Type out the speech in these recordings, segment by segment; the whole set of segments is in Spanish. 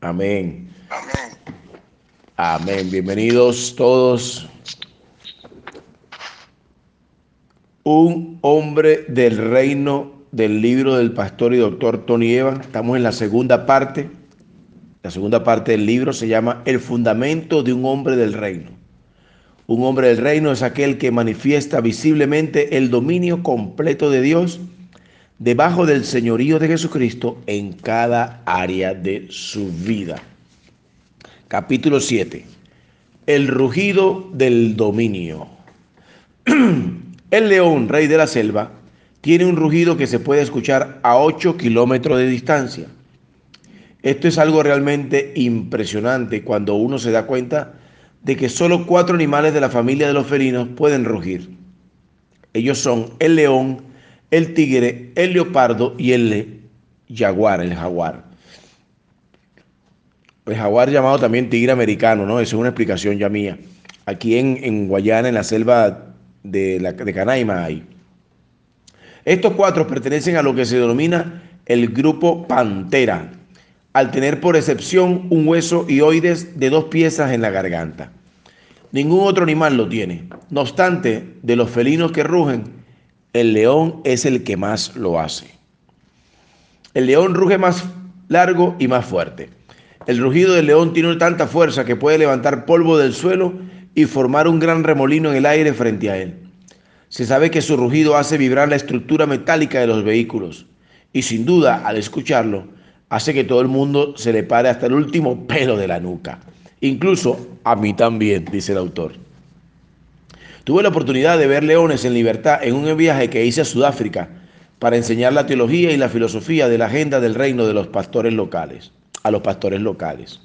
Amén. Amén. Bienvenidos todos. Un hombre del reino del libro del pastor y doctor Tony Eva. Estamos en la segunda parte. La segunda parte del libro se llama El fundamento de un hombre del reino. Un hombre del reino es aquel que manifiesta visiblemente el dominio completo de Dios debajo del señorío de Jesucristo en cada área de su vida. Capítulo 7. El rugido del dominio. El león, rey de la selva, tiene un rugido que se puede escuchar a 8 kilómetros de distancia. Esto es algo realmente impresionante cuando uno se da cuenta de que solo cuatro animales de la familia de los felinos pueden rugir. Ellos son el león, el tigre, el leopardo y el jaguar, el jaguar. El jaguar llamado también tigre americano, ¿no? Esa es una explicación ya mía. Aquí en, Guayana, en la selva de, la, de Canaima hay. Estos cuatro pertenecen a lo que se denomina el grupo Pantera, al tener por excepción un hueso y oides de dos piezas en la garganta. Ningún otro animal lo tiene. No obstante, de los felinos que rugen, el león es el que más lo hace. El león ruge más largo y más fuerte. El rugido del león tiene tanta fuerza que puede levantar polvo del suelo y formar un gran remolino en el aire frente a él. Se sabe que su rugido hace vibrar la estructura metálica de los vehículos y sin duda al escucharlo hace que todo el mundo se le pare hasta el último pelo de la nuca. Incluso a mí también, dice el autor. Tuve la oportunidad de ver leones en libertad en un viaje que hice a Sudáfrica para enseñar la teología y la filosofía de la agenda del reino de los pastores locales, a los pastores locales.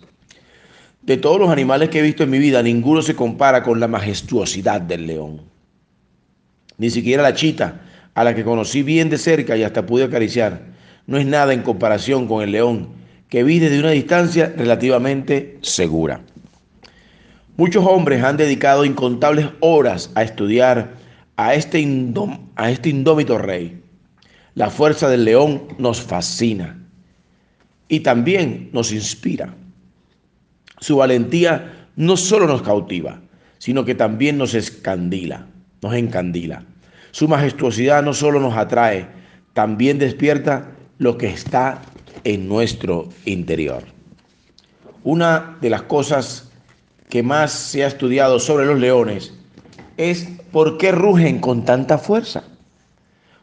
De todos los animales que he visto en mi vida, ninguno se compara con la majestuosidad del león. Ni siquiera la chita, a la que conocí bien de cerca y hasta pude acariciar, no es nada en comparación con el león, que vi desde una distancia relativamente segura. Muchos hombres han dedicado incontables horas a estudiar a este, a este indómito rey. La fuerza del león nos fascina y también nos inspira. Su valentía no solo nos cautiva, sino que también nos escandila, nos encandila. Su majestuosidad no solo nos atrae, también despierta lo que está en nuestro interior. Una de las cosas que más se ha estudiado sobre los leones es por qué rugen con tanta fuerza.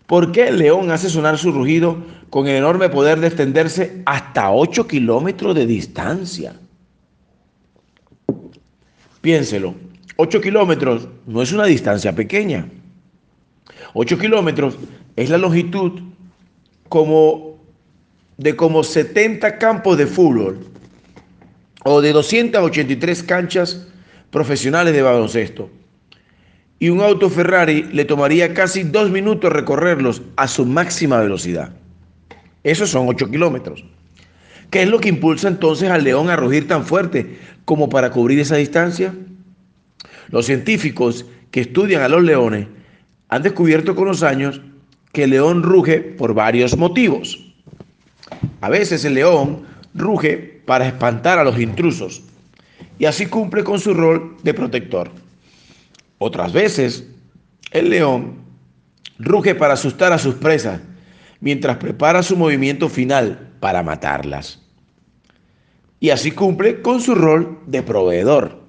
¿Por qué el león hace sonar su rugido con el enorme poder de extenderse hasta 8 kilómetros de distancia? Piénselo, 8 kilómetros no es una distancia pequeña. 8 kilómetros es la longitud como de como 70 campos de fútbol o de 283 canchas profesionales de baloncesto. Y un auto Ferrari le tomaría casi dos minutos recorrerlos a su máxima velocidad. Esos son 8 kilómetros. ¿Qué es lo que impulsa entonces al león a rugir tan fuerte como para cubrir esa distancia? Los científicos que estudian a los leones han descubierto con los años que el león ruge por varios motivos. A veces el león ruge para espantar a los intrusos y así cumple con su rol de protector. Otras veces el león ruge para asustar a sus presas mientras prepara su movimiento final para matarlas. Y así cumple con su rol de proveedor.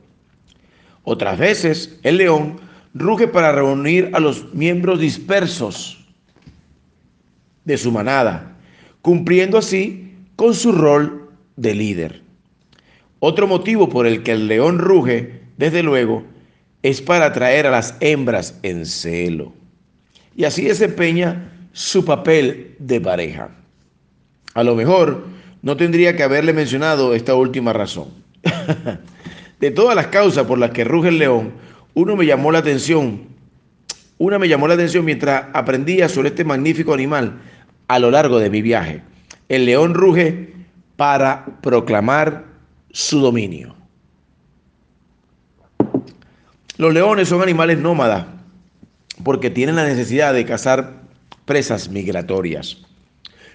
Otras veces el león ruge para reunir a los miembros dispersos de su manada, cumpliendo así con su rol de líder. Otro motivo por el que el león ruge, desde luego, es para atraer a las hembras en celo. Y así desempeña su papel de pareja. A lo mejor no tendría que haberle mencionado esta última razón. de todas las causas por las que ruge el león, uno me llamó la atención. Una me llamó la atención mientras aprendía sobre este magnífico animal a lo largo de mi viaje. El león ruge para proclamar su dominio. Los leones son animales nómadas porque tienen la necesidad de cazar presas migratorias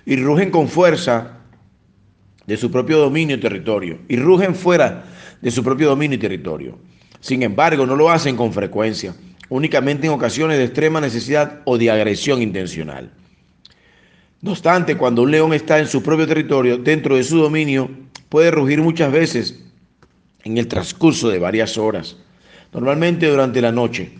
y rugen con fuerza de su propio dominio y territorio y rugen fuera de su propio dominio y territorio. Sin embargo, no lo hacen con frecuencia, únicamente en ocasiones de extrema necesidad o de agresión intencional. No obstante, cuando un león está en su propio territorio, dentro de su dominio, puede rugir muchas veces en el transcurso de varias horas, normalmente durante la noche,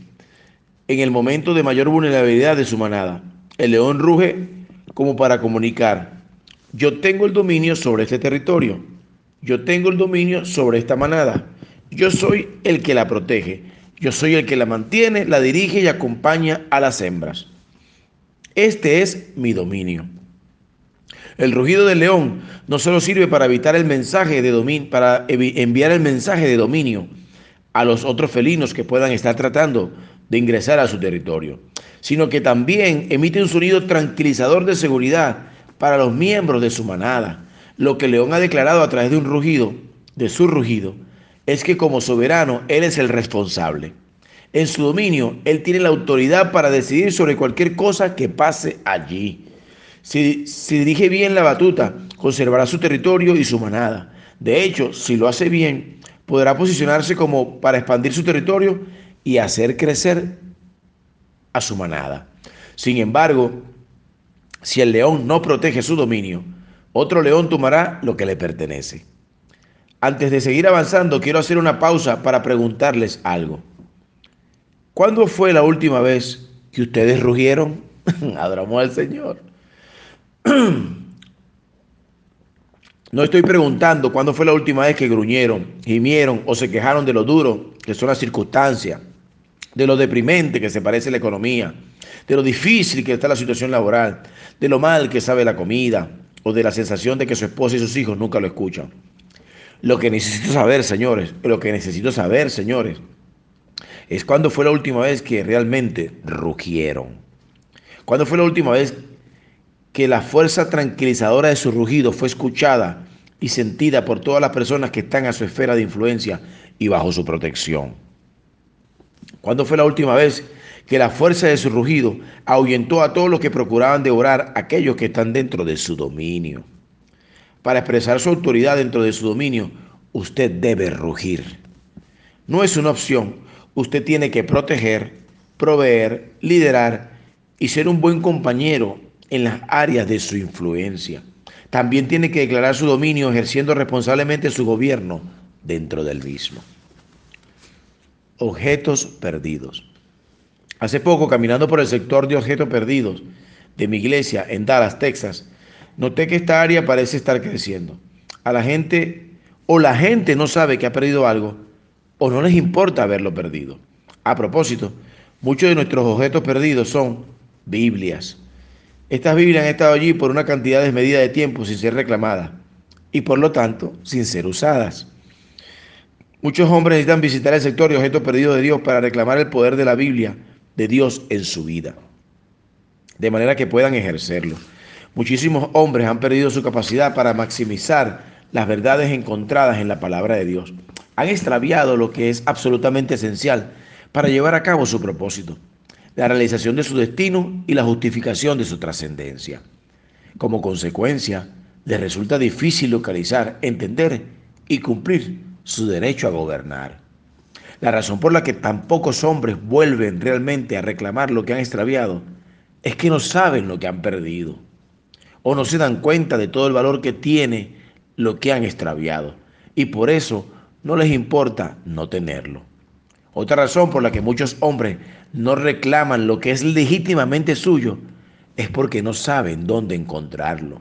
en el momento de mayor vulnerabilidad de su manada. El león ruge como para comunicar, yo tengo el dominio sobre este territorio, yo tengo el dominio sobre esta manada, yo soy el que la protege, yo soy el que la mantiene, la dirige y acompaña a las hembras. Este es mi dominio. El rugido del león no solo sirve para evitar el mensaje de dominio, para enviar el mensaje de dominio a los otros felinos que puedan estar tratando de ingresar a su territorio, sino que también emite un sonido tranquilizador de seguridad para los miembros de su manada. Lo que el león ha declarado a través de un rugido, de su rugido, es que como soberano él es el responsable. En su dominio, él tiene la autoridad para decidir sobre cualquier cosa que pase allí. Si, dirige bien la batuta, conservará su territorio y su manada. De hecho, si lo hace bien, podrá posicionarse como para expandir su territorio y hacer crecer a su manada. Sin embargo, si el león no protege su dominio, otro león tomará lo que le pertenece. Antes de seguir avanzando, quiero hacer una pausa para preguntarles algo. ¿Cuándo fue la última vez que ustedes rugieron? Adoramos al Señor. No estoy preguntando cuándo fue la última vez que gruñeron, gimieron o se quejaron de lo duro que son las circunstancias, de lo deprimente que se parece la economía, de lo difícil que está la situación laboral, de lo mal que sabe la comida o de la sensación de que su esposa y sus hijos nunca lo escuchan. Lo que necesito saber, señores, lo que necesito saber, señores, es cuándo fue la última vez que realmente rugieron. ¿Cuándo fue la última vez que la fuerza tranquilizadora de su rugido fue escuchada y sentida por todas las personas que están a su esfera de influencia y bajo su protección. ¿Cuándo fue la última vez que la fuerza de su rugido ahuyentó a todos los que procuraban devorar a aquellos que están dentro de su dominio? Para expresar su autoridad dentro de su dominio, usted debe rugir. No es una opción, usted tiene que proteger, proveer, liderar y ser un buen compañero en las áreas de su influencia. También tiene que declarar su dominio ejerciendo responsablemente su gobierno dentro del mismo. Objetos perdidos. Hace poco, caminando por el sector de objetos perdidos de mi iglesia en Dallas, Texas, noté que esta área parece estar creciendo. A la gente, o la gente no sabe que ha perdido algo, o no les importa haberlo perdido. A propósito, muchos de nuestros objetos perdidos son Biblias, estas Biblias han estado allí por una cantidad desmedida de tiempo sin ser reclamadas y por lo tanto sin ser usadas. Muchos hombres necesitan visitar el sector de objetos perdidos de Dios para reclamar el poder de la Biblia de Dios en su vida, de manera que puedan ejercerlo. Muchísimos hombres han perdido su capacidad para maximizar las verdades encontradas en la palabra de Dios. Han extraviado lo que es absolutamente esencial para llevar a cabo su propósito la realización de su destino y la justificación de su trascendencia. Como consecuencia, les resulta difícil localizar, entender y cumplir su derecho a gobernar. La razón por la que tan pocos hombres vuelven realmente a reclamar lo que han extraviado es que no saben lo que han perdido o no se dan cuenta de todo el valor que tiene lo que han extraviado y por eso no les importa no tenerlo. Otra razón por la que muchos hombres no reclaman lo que es legítimamente suyo es porque no saben dónde encontrarlo.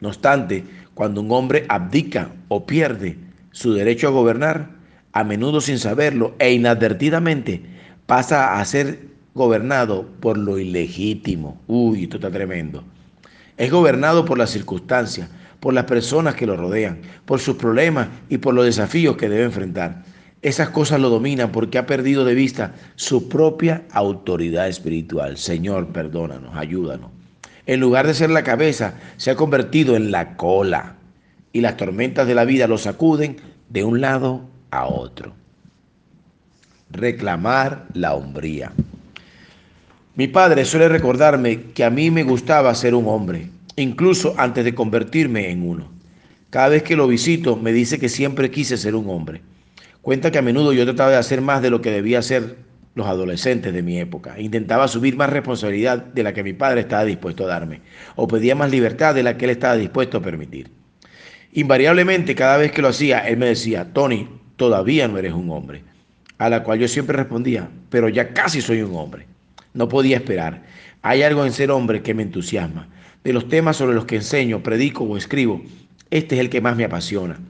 No obstante, cuando un hombre abdica o pierde su derecho a gobernar, a menudo sin saberlo e inadvertidamente pasa a ser gobernado por lo ilegítimo. Uy, esto está tremendo. Es gobernado por las circunstancias, por las personas que lo rodean, por sus problemas y por los desafíos que debe enfrentar esas cosas lo dominan porque ha perdido de vista su propia autoridad espiritual. Señor, perdónanos, ayúdanos. En lugar de ser la cabeza, se ha convertido en la cola y las tormentas de la vida lo sacuden de un lado a otro. Reclamar la hombría. Mi padre suele recordarme que a mí me gustaba ser un hombre, incluso antes de convertirme en uno. Cada vez que lo visito me dice que siempre quise ser un hombre. Cuenta que a menudo yo trataba de hacer más de lo que debía hacer los adolescentes de mi época. Intentaba subir más responsabilidad de la que mi padre estaba dispuesto a darme, o pedía más libertad de la que él estaba dispuesto a permitir. Invariablemente, cada vez que lo hacía, él me decía, Tony, todavía no eres un hombre. A la cual yo siempre respondía, pero ya casi soy un hombre. No podía esperar. Hay algo en ser hombre que me entusiasma. De los temas sobre los que enseño, predico o escribo, este es el que más me apasiona.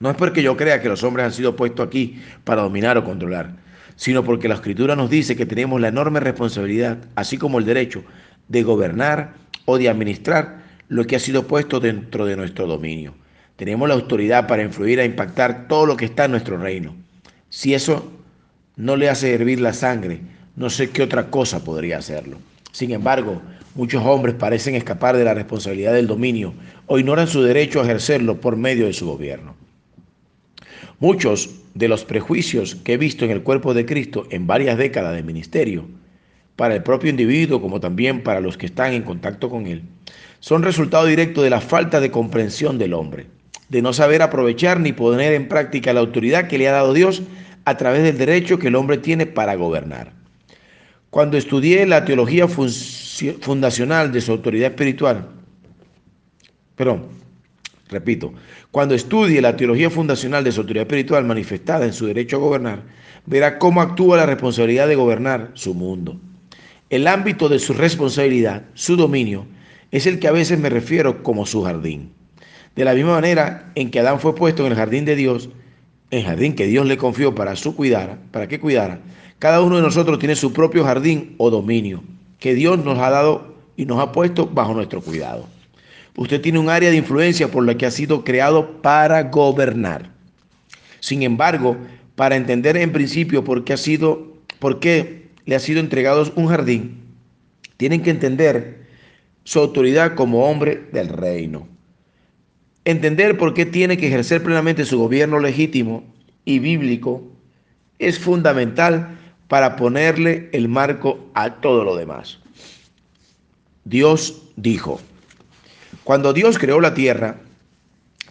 No es porque yo crea que los hombres han sido puestos aquí para dominar o controlar sino porque la Escritura nos dice que tenemos la enorme responsabilidad, así como el derecho, de gobernar o de administrar lo que ha sido puesto dentro de nuestro dominio. Tenemos la autoridad para influir e impactar todo lo que está en nuestro reino. Si eso no le hace hervir la sangre, no sé qué otra cosa podría hacerlo. Sin embargo, muchos hombres parecen escapar de la responsabilidad del dominio o ignoran su derecho a ejercerlo por medio de su gobierno. Muchos de los prejuicios que he visto en el cuerpo de Cristo en varias décadas de ministerio, para el propio individuo como también para los que están en contacto con él, son resultado directo de la falta de comprensión del hombre, de no saber aprovechar ni poner en práctica la autoridad que le ha dado Dios a través del derecho que el hombre tiene para gobernar. Cuando estudié la teología fundacional de su autoridad espiritual, perdón, Repito, cuando estudie la teología fundacional de su autoridad espiritual manifestada en su derecho a gobernar, verá cómo actúa la responsabilidad de gobernar su mundo. El ámbito de su responsabilidad, su dominio, es el que a veces me refiero como su jardín. De la misma manera en que Adán fue puesto en el jardín de Dios, el jardín que Dios le confió para su cuidar, para que cuidara, cada uno de nosotros tiene su propio jardín o dominio que Dios nos ha dado y nos ha puesto bajo nuestro cuidado. Usted tiene un área de influencia por la que ha sido creado para gobernar. Sin embargo, para entender en principio por qué ha sido, por qué le ha sido entregado un jardín, tienen que entender su autoridad como hombre del reino. Entender por qué tiene que ejercer plenamente su gobierno legítimo y bíblico es fundamental para ponerle el marco a todo lo demás. Dios dijo, cuando Dios creó la tierra,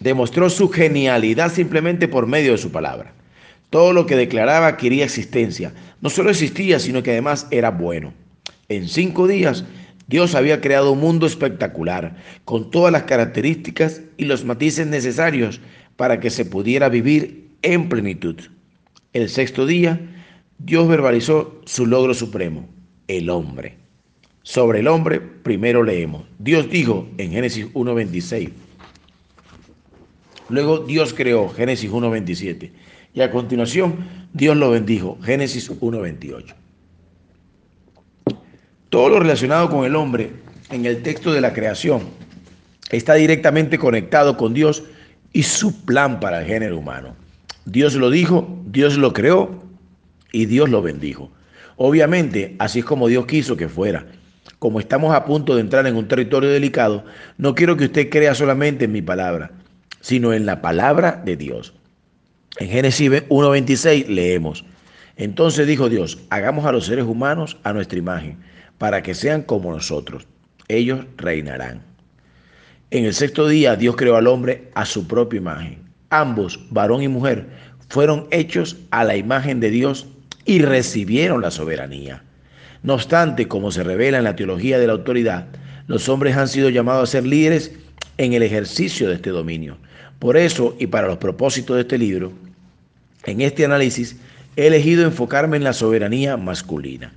demostró su genialidad simplemente por medio de su palabra. Todo lo que declaraba quería existencia. No solo existía, sino que además era bueno. En cinco días, Dios había creado un mundo espectacular, con todas las características y los matices necesarios para que se pudiera vivir en plenitud. El sexto día, Dios verbalizó su logro supremo, el hombre. Sobre el hombre, primero leemos. Dios dijo en Génesis 1.26. Luego Dios creó, Génesis 1.27. Y a continuación, Dios lo bendijo, Génesis 1.28. Todo lo relacionado con el hombre en el texto de la creación está directamente conectado con Dios y su plan para el género humano. Dios lo dijo, Dios lo creó y Dios lo bendijo. Obviamente, así es como Dios quiso que fuera como estamos a punto de entrar en un territorio delicado, no quiero que usted crea solamente en mi palabra, sino en la palabra de Dios. En Génesis 1.26 leemos, entonces dijo Dios, hagamos a los seres humanos a nuestra imagen, para que sean como nosotros. Ellos reinarán. En el sexto día Dios creó al hombre a su propia imagen. Ambos, varón y mujer, fueron hechos a la imagen de Dios y recibieron la soberanía. No obstante, como se revela en la teología de la autoridad, los hombres han sido llamados a ser líderes en el ejercicio de este dominio. Por eso, y para los propósitos de este libro, en este análisis he elegido enfocarme en la soberanía masculina.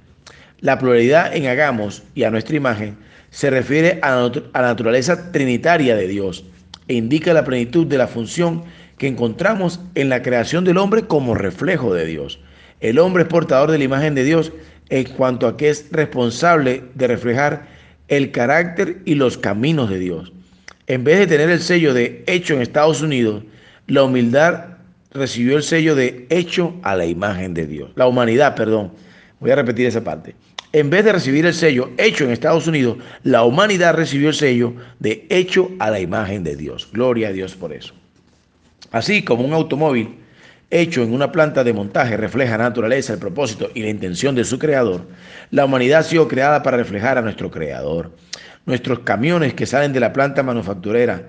La pluralidad en hagamos y a nuestra imagen se refiere a la naturaleza trinitaria de Dios e indica la plenitud de la función que encontramos en la creación del hombre como reflejo de Dios. El hombre es portador de la imagen de Dios en cuanto a que es responsable de reflejar el carácter y los caminos de Dios. En vez de tener el sello de hecho en Estados Unidos, la humildad recibió el sello de hecho a la imagen de Dios. La humanidad, perdón. Voy a repetir esa parte. En vez de recibir el sello hecho en Estados Unidos, la humanidad recibió el sello de hecho a la imagen de Dios. Gloria a Dios por eso. Así como un automóvil hecho en una planta de montaje refleja la naturaleza, el propósito y la intención de su creador, la humanidad ha sido creada para reflejar a nuestro creador. Nuestros camiones que salen de la planta manufacturera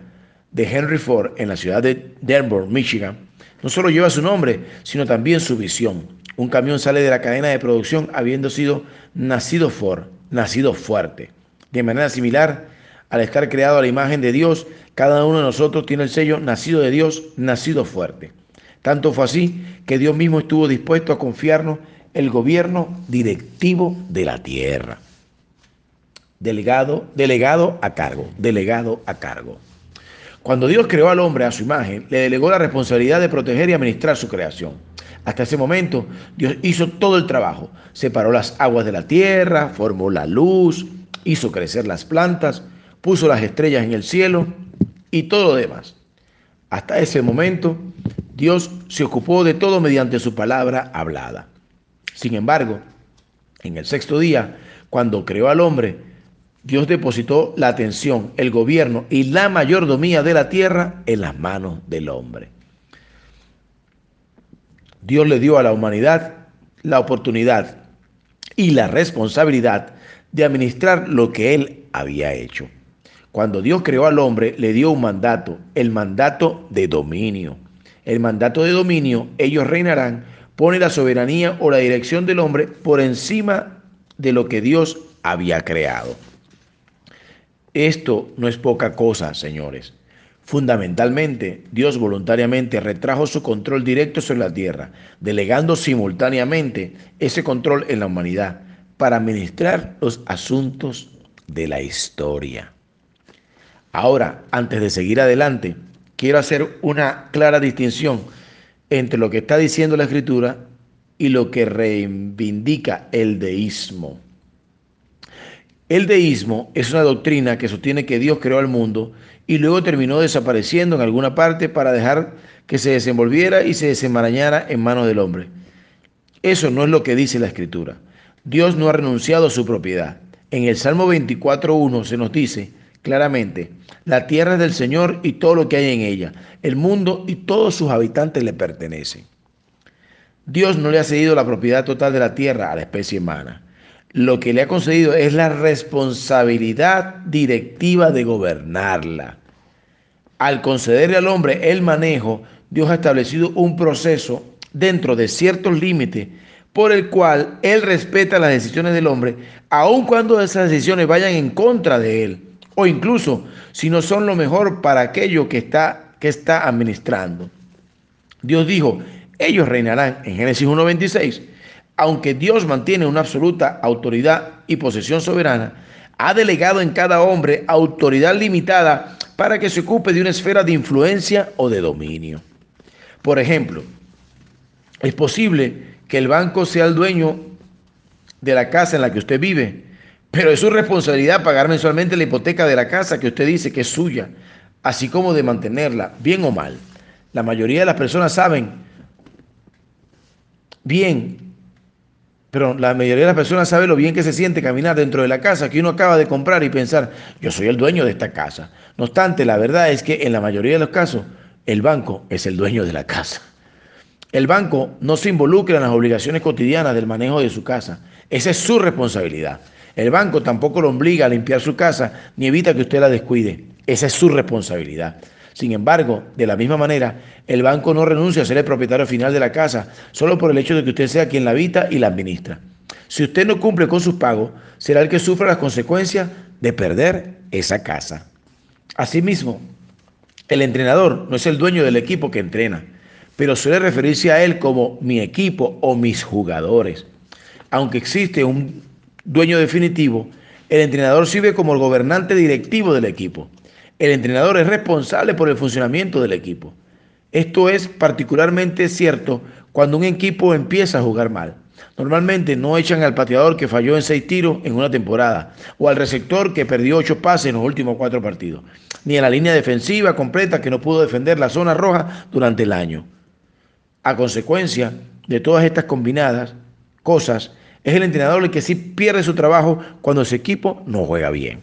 de Henry Ford en la ciudad de Denver, Michigan, no solo lleva su nombre, sino también su visión. Un camión sale de la cadena de producción habiendo sido nacido Ford, nacido fuerte. De manera similar, al estar creado a la imagen de Dios, cada uno de nosotros tiene el sello nacido de Dios, nacido fuerte. Tanto fue así que Dios mismo estuvo dispuesto a confiarnos el gobierno directivo de la tierra. Delegado, delegado a cargo, delegado a cargo. Cuando Dios creó al hombre a su imagen, le delegó la responsabilidad de proteger y administrar su creación. Hasta ese momento, Dios hizo todo el trabajo. Separó las aguas de la tierra, formó la luz, hizo crecer las plantas, puso las estrellas en el cielo y todo lo demás. Hasta ese momento, Dios se ocupó de todo mediante su palabra hablada. Sin embargo, en el sexto día, cuando creó al hombre, Dios depositó la atención, el gobierno y la mayordomía de la tierra en las manos del hombre. Dios le dio a la humanidad la oportunidad y la responsabilidad de administrar lo que él había hecho. Cuando Dios creó al hombre, le dio un mandato, el mandato de dominio. El mandato de dominio, ellos reinarán pone la soberanía o la dirección del hombre por encima de lo que Dios había creado. Esto no es poca cosa, señores. Fundamentalmente, Dios voluntariamente retrajo su control directo sobre la tierra, delegando simultáneamente ese control en la humanidad para administrar los asuntos de la historia. Ahora, antes de seguir adelante, quiero hacer una clara distinción entre lo que está diciendo la escritura y lo que reivindica el deísmo. El deísmo es una doctrina que sostiene que Dios creó al mundo y luego terminó desapareciendo en alguna parte para dejar que se desenvolviera y se desenmarañara en manos del hombre. Eso no es lo que dice la escritura. Dios no ha renunciado a su propiedad. En el Salmo 24.1 se nos dice, claramente, la tierra es del Señor y todo lo que hay en ella, el mundo y todos sus habitantes le pertenecen. Dios no le ha cedido la propiedad total de la tierra a la especie humana. Lo que le ha concedido es la responsabilidad directiva de gobernarla. Al concederle al hombre el manejo, Dios ha establecido un proceso dentro de ciertos límites por el cual Él respeta las decisiones del hombre, aun cuando esas decisiones vayan en contra de Él o incluso si no son lo mejor para aquello que está, que está administrando. Dios dijo, ellos reinarán en Génesis 1.26. Aunque Dios mantiene una absoluta autoridad y posesión soberana, ha delegado en cada hombre autoridad limitada para que se ocupe de una esfera de influencia o de dominio. Por ejemplo, es posible que el banco sea el dueño de la casa en la que usted vive, pero es su responsabilidad pagar mensualmente la hipoteca de la casa que usted dice que es suya, así como de mantenerla, bien o mal. La mayoría de las personas saben bien, pero la mayoría de las personas sabe lo bien que se siente caminar dentro de la casa que uno acaba de comprar y pensar, yo soy el dueño de esta casa. No obstante, la verdad es que en la mayoría de los casos, el banco es el dueño de la casa. El banco no se involucra en las obligaciones cotidianas del manejo de su casa. Esa es su responsabilidad. El banco tampoco lo obliga a limpiar su casa ni evita que usted la descuide. Esa es su responsabilidad. Sin embargo, de la misma manera, el banco no renuncia a ser el propietario final de la casa solo por el hecho de que usted sea quien la habita y la administra. Si usted no cumple con sus pagos, será el que sufra las consecuencias de perder esa casa. Asimismo, el entrenador no es el dueño del equipo que entrena, pero suele referirse a él como mi equipo o mis jugadores. Aunque existe un dueño definitivo, el entrenador sirve como el gobernante directivo del equipo. El entrenador es responsable por el funcionamiento del equipo. Esto es particularmente cierto cuando un equipo empieza a jugar mal. Normalmente no echan al pateador que falló en seis tiros en una temporada, o al receptor que perdió ocho pases en los últimos cuatro partidos, ni a la línea defensiva completa que no pudo defender la zona roja durante el año. A consecuencia de todas estas combinadas cosas, es el entrenador el que sí pierde su trabajo cuando su equipo no juega bien.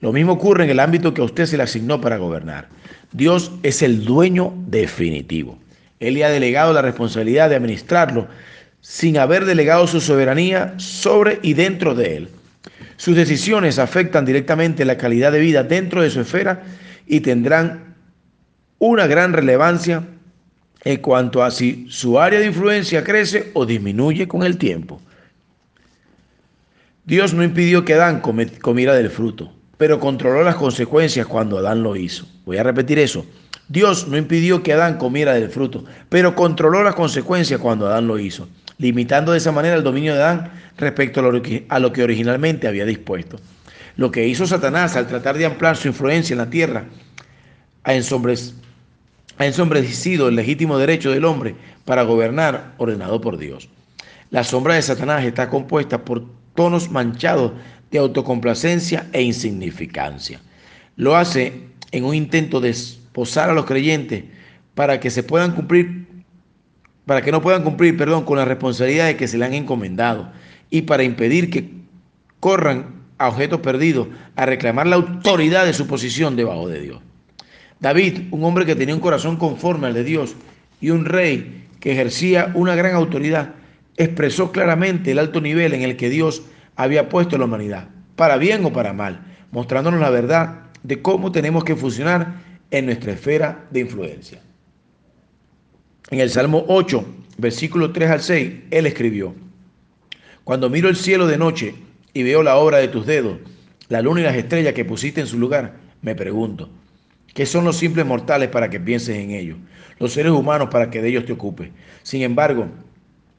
Lo mismo ocurre en el ámbito que a usted se le asignó para gobernar. Dios es el dueño definitivo. Él le ha delegado la responsabilidad de administrarlo sin haber delegado su soberanía sobre y dentro de él. Sus decisiones afectan directamente la calidad de vida dentro de su esfera y tendrán una gran relevancia en cuanto a si su área de influencia crece o disminuye con el tiempo. Dios no impidió que Adán comiera del fruto, pero controló las consecuencias cuando Adán lo hizo. Voy a repetir eso. Dios no impidió que Adán comiera del fruto, pero controló las consecuencias cuando Adán lo hizo, limitando de esa manera el dominio de Adán respecto a lo que, originalmente había dispuesto. Lo que hizo Satanás al tratar de ampliar su influencia en la tierra ha ensombrecido el legítimo derecho del hombre para gobernar ordenado por Dios. La sombra de Satanás está compuesta por tonos manchados de autocomplacencia e insignificancia. Lo hace en un intento de posar a los creyentes para que se puedan cumplir, para que no puedan cumplir, perdón, con las responsabilidades que se le han encomendado y para impedir que corran a objetos perdidos a reclamar la autoridad de su posición debajo de Dios. David, un hombre que tenía un corazón conforme al de Dios y un rey que ejercía una gran autoridad, expresó claramente el alto nivel en el que Dios había puesto a la humanidad, para bien o para mal, mostrándonos la verdad de cómo tenemos que funcionar en nuestra esfera de influencia. En el Salmo 8, versículo 3 al 6, él escribió, Cuando miro el cielo de noche y veo la obra de tus dedos, la luna y las estrellas que pusiste en su lugar, me pregunto, ¿qué son los simples mortales para que pienses en ellos? Los seres humanos para que de ellos te ocupes. Sin embargo,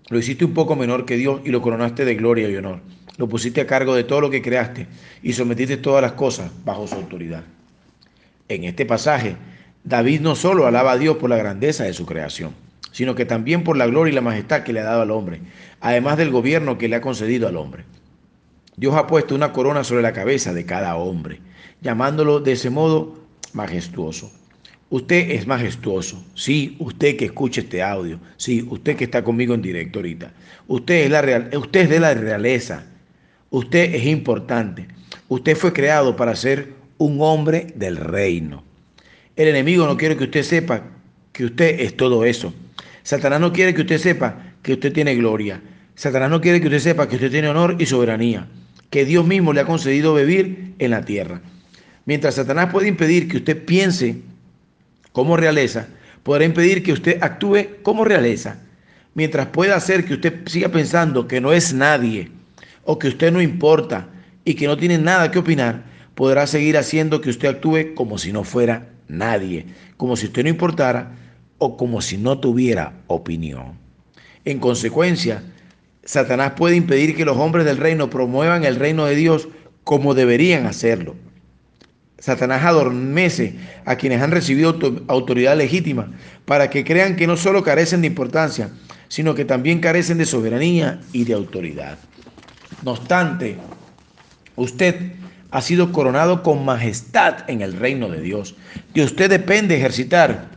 lo hiciste un poco menor que Dios y lo coronaste de gloria y honor. Lo pusiste a cargo de todo lo que creaste y sometiste todas las cosas bajo su autoridad. En este pasaje, David no solo alaba a Dios por la grandeza de su creación, sino que también por la gloria y la majestad que le ha dado al hombre, además del gobierno que le ha concedido al hombre. Dios ha puesto una corona sobre la cabeza de cada hombre, llamándolo de ese modo majestuoso. Usted es majestuoso, sí, usted que escucha este audio, sí, usted que está conmigo en directo ahorita. Usted es, la real, usted es de la realeza, usted es importante, usted fue creado para ser un hombre del reino. El enemigo no quiere que usted sepa que usted es todo eso. Satanás no quiere que usted sepa que usted tiene gloria. Satanás no quiere que usted sepa que usted tiene honor y soberanía, que Dios mismo le ha concedido vivir en la tierra. Mientras Satanás puede impedir que usted piense como realeza, podrá impedir que usted actúe como realeza. Mientras pueda hacer que usted siga pensando que no es nadie o que usted no importa y que no tiene nada que opinar, podrá seguir haciendo que usted actúe como si no fuera nadie, como si usted no importara o como si no tuviera opinión. En consecuencia, Satanás puede impedir que los hombres del reino promuevan el reino de Dios como deberían hacerlo. Satanás adormece a quienes han recibido autoridad legítima para que crean que no solo carecen de importancia, sino que también carecen de soberanía y de autoridad. No obstante, usted ha sido coronado con majestad en el reino de Dios. De usted depende ejercitar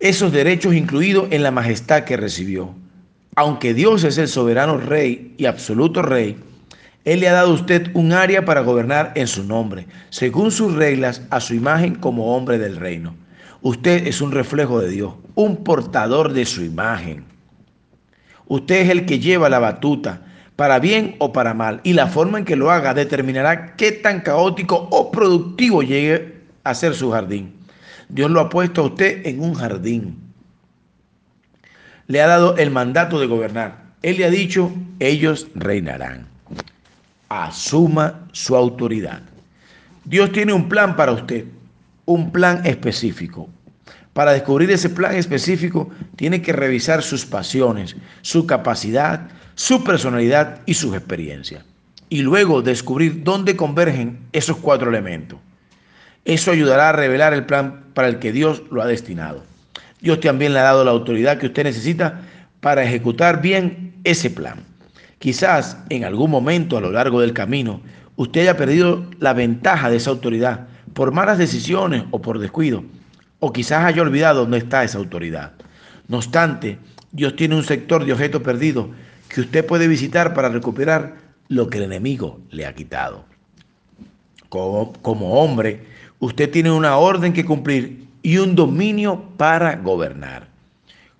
esos derechos incluidos en la majestad que recibió. Aunque Dios es el soberano rey y absoluto rey, Él le ha dado a usted un área para gobernar en su nombre, según sus reglas, a su imagen como hombre del reino. Usted es un reflejo de Dios, un portador de su imagen. Usted es el que lleva la batuta, para bien o para mal, y la forma en que lo haga determinará qué tan caótico o productivo llegue a ser su jardín. Dios lo ha puesto a usted en un jardín. Le ha dado el mandato de gobernar. Él le ha dicho, ellos reinarán. Asuma su autoridad. Dios tiene un plan para usted, un plan específico. Para descubrir ese plan específico, tiene que revisar sus pasiones, su capacidad, su personalidad y sus experiencias. Y luego descubrir dónde convergen esos cuatro elementos. Eso ayudará a revelar el plan para el que Dios lo ha destinado. Dios también le ha dado la autoridad que usted necesita para ejecutar bien ese plan. Quizás en algún momento a lo largo del camino usted haya perdido la ventaja de esa autoridad por malas decisiones o por descuido, o quizás haya olvidado dónde está esa autoridad. No obstante, Dios tiene un sector de objetos perdidos que usted puede visitar para recuperar lo que el enemigo le ha quitado. Como, como hombre, usted tiene una orden que cumplir y un dominio para gobernar.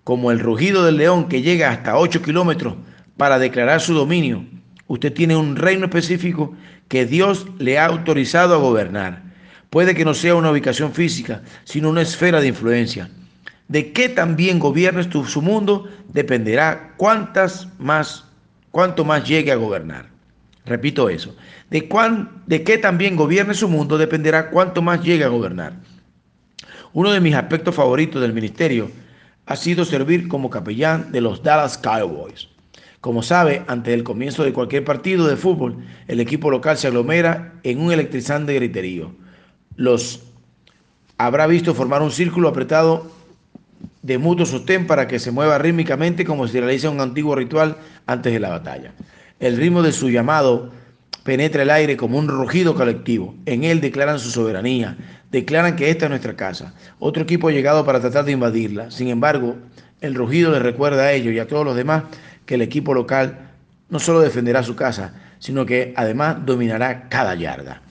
Como el rugido del león que llega hasta 8 kilómetros para declarar su dominio, usted tiene un reino específico que Dios le ha autorizado a gobernar. Puede que no sea una ubicación física, sino una esfera de influencia. De qué tan bien gobiernes tu, su mundo dependerá cuántas más, cuánto más llegue a gobernar. Repito eso. De, cuán, de qué tan bien gobierne su mundo dependerá cuánto más llegue a gobernar. Uno de mis aspectos favoritos del ministerio ha sido servir como capellán de los Dallas Cowboys. Como sabe, antes del comienzo de cualquier partido de fútbol, el equipo local se aglomera en un electrizante griterío. Los habrá visto formar un círculo apretado de mutuo sostén para que se mueva rítmicamente como si realiza un antiguo ritual antes de la batalla. El ritmo de su llamado penetra el aire como un rugido colectivo. En él declaran su soberanía, declaran que esta es nuestra casa. Otro equipo ha llegado para tratar de invadirla. Sin embargo, el rugido les recuerda a ellos y a todos los demás que el equipo local no solo defenderá su casa, sino que además dominará cada yarda.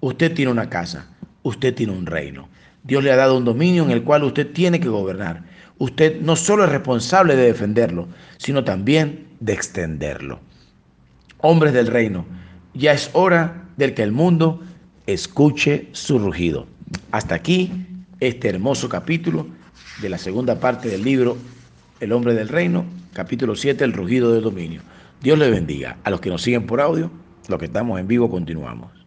Usted tiene una casa, usted tiene un reino. Dios le ha dado un dominio en el cual usted tiene que gobernar. Usted no solo es responsable de defenderlo, sino también de extenderlo. Hombres del reino, ya es hora del que el mundo escuche su rugido. Hasta aquí este hermoso capítulo de la segunda parte del libro El hombre del reino, capítulo 7, el rugido del dominio. Dios le bendiga. A los que nos siguen por audio, los que estamos en vivo, continuamos.